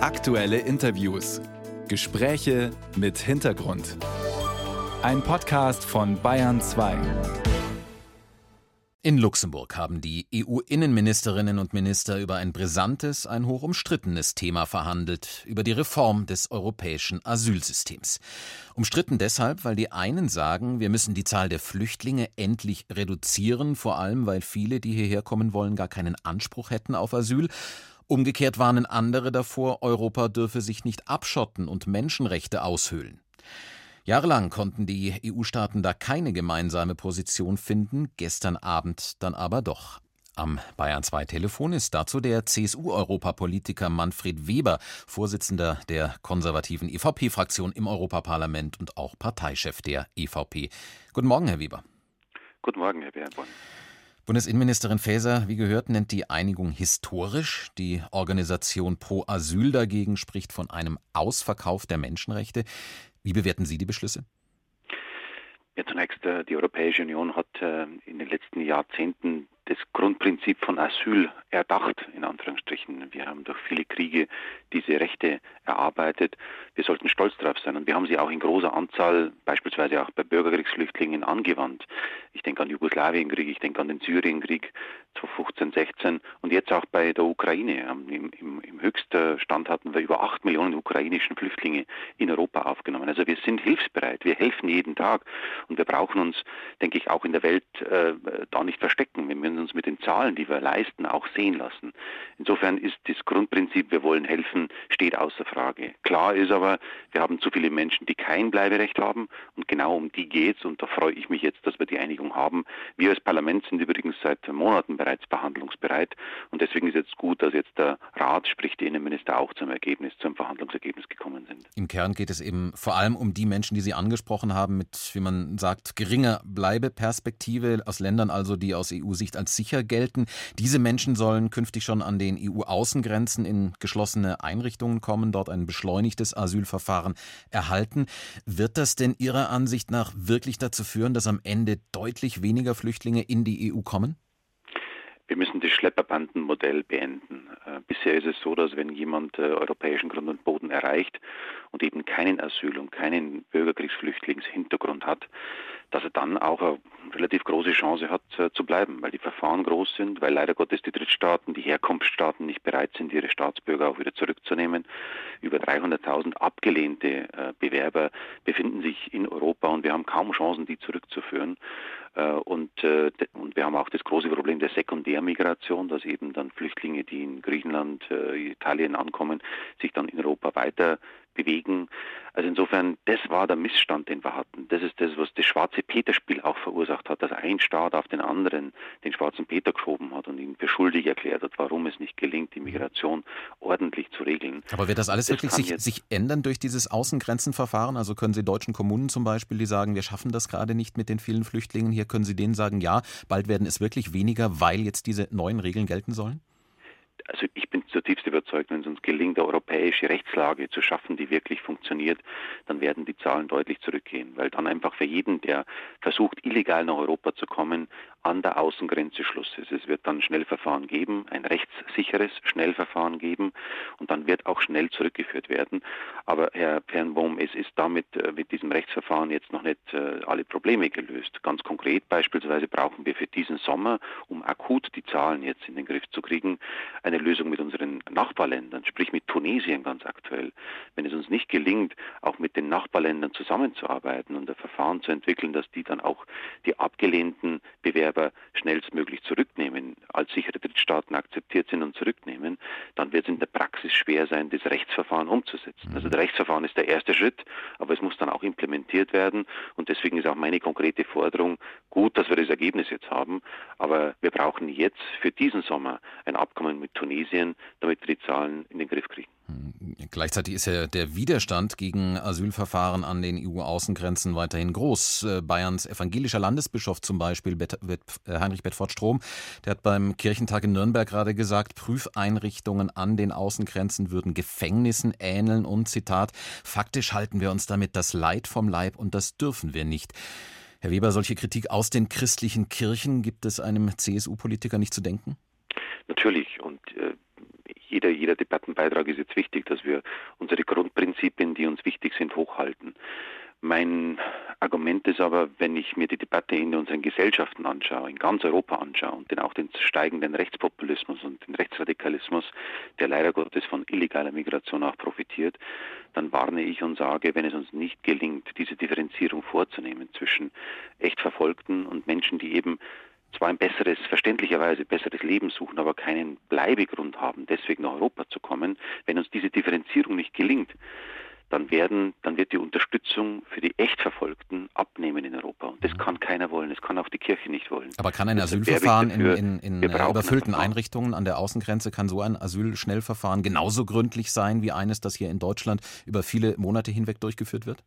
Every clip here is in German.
Aktuelle Interviews. Gespräche mit Hintergrund. Ein Podcast von Bayern 2. In Luxemburg haben die EU-Innenministerinnen und Minister über ein brisantes, ein hoch umstrittenes Thema verhandelt, über die Reform des europäischen Asylsystems. Umstritten deshalb, weil die einen sagen, wir müssen die Zahl der Flüchtlinge endlich reduzieren, vor allem weil viele, die hierher kommen wollen, gar keinen Anspruch hätten auf Asyl, Umgekehrt warnen andere davor, Europa dürfe sich nicht abschotten und Menschenrechte aushöhlen. Jahrelang konnten die EU-Staaten da keine gemeinsame Position finden, gestern Abend dann aber doch. Am Bayern 2 Telefon ist dazu der CSU-Europapolitiker Manfred Weber, Vorsitzender der konservativen EVP-Fraktion im Europaparlament und auch Parteichef der EVP. Guten Morgen, Herr Weber. Guten Morgen, Herr Beerborn. Bundesinnenministerin Faeser, wie gehört, nennt die Einigung historisch. Die Organisation Pro Asyl dagegen spricht von einem Ausverkauf der Menschenrechte. Wie bewerten Sie die Beschlüsse? Ja, zunächst, äh, die Europäische Union hat äh, in den letzten Jahrzehnten das Grundprinzip von Asyl erdacht, in Anführungsstrichen. Wir haben durch viele Kriege diese Rechte erarbeitet. Wir sollten stolz darauf sein. Und wir haben sie auch in großer Anzahl, beispielsweise auch bei Bürgerkriegsflüchtlingen, angewandt. Ich denke an den Jugoslawienkrieg, ich denke an den Syrienkrieg 2015, 16 und jetzt auch bei der Ukraine. Im, im, Im Höchststand hatten wir über acht Millionen ukrainischen Flüchtlinge in Europa aufgenommen. Also wir sind hilfsbereit, wir helfen jeden Tag und wir brauchen uns, denke ich, auch in der Welt äh, da nicht verstecken. Wir müssen uns mit den Zahlen, die wir leisten, auch sehen lassen. Insofern ist das Grundprinzip, wir wollen helfen, steht außer Frage. Klar ist aber, wir haben zu viele Menschen, die kein Bleiberecht haben und genau um die geht es und da freue ich mich jetzt, dass wir die Einigung haben. Wir als Parlament sind übrigens seit Monaten bereits verhandlungsbereit und deswegen ist jetzt gut, dass jetzt der Rat, sprich die Innenminister auch zum Ergebnis, zum Verhandlungsergebnis gekommen sind. Im Kern geht es eben vor allem um die Menschen, die Sie angesprochen haben, mit, wie man sagt, geringer Bleibeperspektive aus Ländern also, die aus EU-Sicht als sicher gelten. Diese Menschen sollen künftig schon an den EU-Außengrenzen in geschlossene Einrichtungen kommen, dort ein beschleunigtes Asylverfahren erhalten. Wird das denn Ihrer Ansicht nach wirklich dazu führen, dass am Ende deutlich weniger Flüchtlinge in die EU kommen? Wir müssen das Schlepperbandenmodell beenden. Äh, bisher ist es so, dass wenn jemand äh, europäischen Grund und Boden erreicht und eben keinen Asyl- und keinen Bürgerkriegsflüchtlingshintergrund hat, dass er dann auch eine relativ große Chance hat äh, zu bleiben, weil die Verfahren groß sind, weil leider Gottes die Drittstaaten, die Herkunftsstaaten nicht bereit sind, ihre Staatsbürger auch wieder zurückzunehmen. Über 300.000 abgelehnte äh, Bewerber befinden sich in Europa und wir haben kaum Chancen, die zurückzuführen. Äh, und, äh, und wir haben auch das große Problem der Sekundärmigration, dass eben dann Flüchtlinge, die in Griechenland, äh, Italien ankommen, sich dann in Europa weiter bewegen. Also insofern, das war der Missstand, den wir hatten. Das ist das, was das schwarze Peter-Spiel auch verursacht hat, dass ein Staat auf den anderen den schwarzen Peter geschoben hat und ihn für schuldig erklärt hat, warum es nicht gelingt, die Migration ordentlich zu regeln. Aber wird das alles das wirklich sich, sich ändern durch dieses Außengrenzenverfahren? Also können Sie deutschen Kommunen zum Beispiel, die sagen, wir schaffen das gerade nicht mit den vielen Flüchtlingen hier, können Sie denen sagen, ja, bald werden es wirklich weniger, weil jetzt diese neuen Regeln gelten sollen? also ich bin zutiefst überzeugt, wenn es uns gelingt, eine europäische Rechtslage zu schaffen, die wirklich funktioniert, dann werden die Zahlen deutlich zurückgehen, weil dann einfach für jeden, der versucht, illegal nach Europa zu kommen, an der Außengrenze Schluss ist. Es wird dann Schnellverfahren geben, ein rechtssicheres Schnellverfahren geben und dann wird auch schnell zurückgeführt werden. Aber Herr Fernbohm, es ist damit äh, mit diesem Rechtsverfahren jetzt noch nicht äh, alle Probleme gelöst. Ganz konkret beispielsweise brauchen wir für diesen Sommer, um akut die Zahlen jetzt in den Griff zu kriegen, eine Lösung mit unseren Nachbarländern, sprich mit Tunesien ganz aktuell. Wenn es uns nicht gelingt, auch mit den Nachbarländern zusammenzuarbeiten und ein Verfahren zu entwickeln, dass die dann auch die abgelehnten Bewerber schnellstmöglich zurücknehmen, als sichere Drittstaaten akzeptiert sind und zurücknehmen, dann wird es in der Praxis schwer sein, das Rechtsverfahren umzusetzen. Also das Rechtsverfahren ist der erste Schritt, aber es muss dann auch implementiert werden und deswegen ist auch meine konkrete Forderung, gut, dass wir das Ergebnis jetzt haben, aber wir brauchen jetzt für diesen Sommer ein Abkommen mit Tunesien, damit wir die Zahlen in den Griff kriegen. Hm, gleichzeitig ist ja der Widerstand gegen Asylverfahren an den EU-Außengrenzen weiterhin groß. Äh, Bayerns evangelischer Landesbischof zum Beispiel, äh, Heinrich Bedford Strom, der hat beim Kirchentag in Nürnberg gerade gesagt, Prüfeinrichtungen an den Außengrenzen würden Gefängnissen ähneln und Zitat, faktisch halten wir uns damit das Leid vom Leib und das dürfen wir nicht. Herr Weber, solche Kritik aus den christlichen Kirchen gibt es einem CSU-Politiker nicht zu denken? Natürlich. Und äh, jeder, jeder Debattenbeitrag ist jetzt wichtig, dass wir unsere Grundprinzipien, die uns wichtig sind, hochhalten. Mein Argument ist aber, wenn ich mir die Debatte in unseren Gesellschaften anschaue, in ganz Europa anschaue und dann auch den steigenden Rechtspopulismus und den Rechtsradikalismus, der leider Gottes von illegaler Migration auch profitiert, dann warne ich und sage, wenn es uns nicht gelingt, diese Differenzierung Verfolgten und Menschen, die eben zwar ein besseres, verständlicherweise besseres Leben suchen, aber keinen Bleibegrund haben, deswegen nach Europa zu kommen, wenn uns diese Differenzierung nicht gelingt, dann werden, dann wird die Unterstützung für die Echtverfolgten abnehmen in Europa. Und das mhm. kann keiner wollen, das kann auch die Kirche nicht wollen. Aber kann ein Asylverfahren in, in, in überfüllten Einrichtungen an der Außengrenze, kann so ein Asylschnellverfahren genauso gründlich sein wie eines, das hier in Deutschland über viele Monate hinweg durchgeführt wird?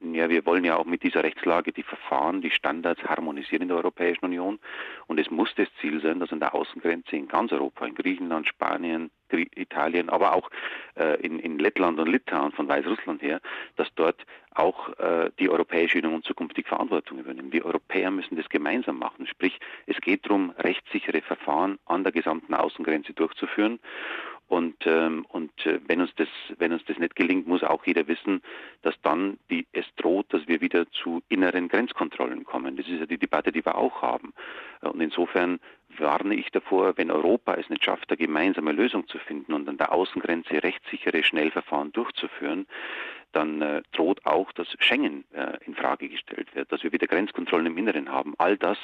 Ja, wir wollen ja auch mit dieser Rechtslage die Verfahren, die Standards harmonisieren in der Europäischen Union. Und es muss das Ziel sein, dass an der Außengrenze in ganz Europa, in Griechenland, Spanien, Italien, aber auch äh, in, in Lettland und Litauen von Weißrussland her, dass dort auch äh, die Europäische Union zukünftig Verantwortung übernimmt. Wir Europäer müssen das gemeinsam machen. Sprich, es geht darum, rechtssichere Verfahren an der gesamten Außengrenze durchzuführen. Und, ähm, und äh, wenn, uns das, wenn uns das nicht gelingt, muss auch jeder wissen, dass dann die, es droht, dass wir wieder zu inneren Grenzkontrollen kommen. Das ist ja die Debatte, die wir auch haben. Und insofern warne ich davor, wenn Europa es nicht schafft, eine gemeinsame Lösung zu finden und an der Außengrenze rechtssichere Schnellverfahren durchzuführen, dann äh, droht auch, dass Schengen äh, in Frage gestellt wird, dass wir wieder Grenzkontrollen im Inneren haben. All das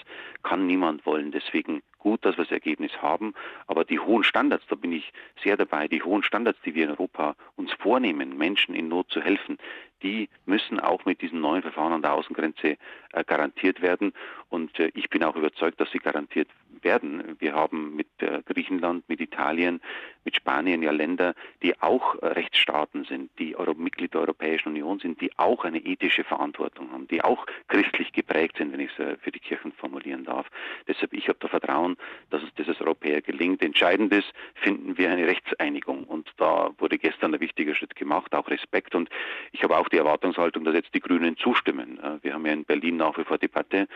kann niemand wollen. Deswegen gut, dass wir das Ergebnis haben, aber die hohen Standards, da bin ich sehr dabei, die hohen Standards, die wir in Europa uns vornehmen, Menschen in Not zu helfen, die müssen auch mit diesen neuen Verfahren an der Außengrenze äh, garantiert werden. Und äh, ich bin auch überzeugt, dass sie garantiert werden. Wir haben mit äh, Griechenland, mit Italien, mit Spanien ja Länder, die auch äh, Rechtsstaaten sind, die Mitglied der Europäischen Union sind, die auch eine ethische Verantwortung haben, die auch christlich geprägt sind, wenn ich es äh, für die Kirchen formulieren darf. Deshalb ich habe da Vertrauen, dass es das als Europäer gelingt. Entscheidend ist, finden wir eine Rechtseinigung. Und da wurde gestern ein wichtiger Schritt gemacht, auch Respekt. Und ich habe auch die Erwartungshaltung, dass jetzt die Grünen zustimmen. Wir haben ja in Berlin nach wie vor Debatte.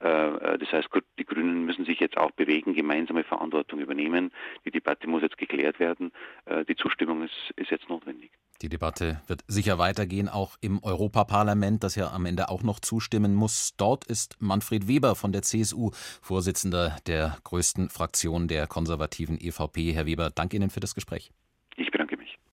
Das heißt, die Grünen müssen sich jetzt auch bewegen, gemeinsame Verantwortung übernehmen. Die Debatte muss jetzt geklärt werden. Die Zustimmung ist, ist jetzt notwendig. Die Debatte wird sicher weitergehen, auch im Europaparlament, das ja am Ende auch noch zustimmen muss. Dort ist Manfred Weber von der CSU, Vorsitzender der größten Fraktion der konservativen EVP. Herr Weber, danke Ihnen für das Gespräch.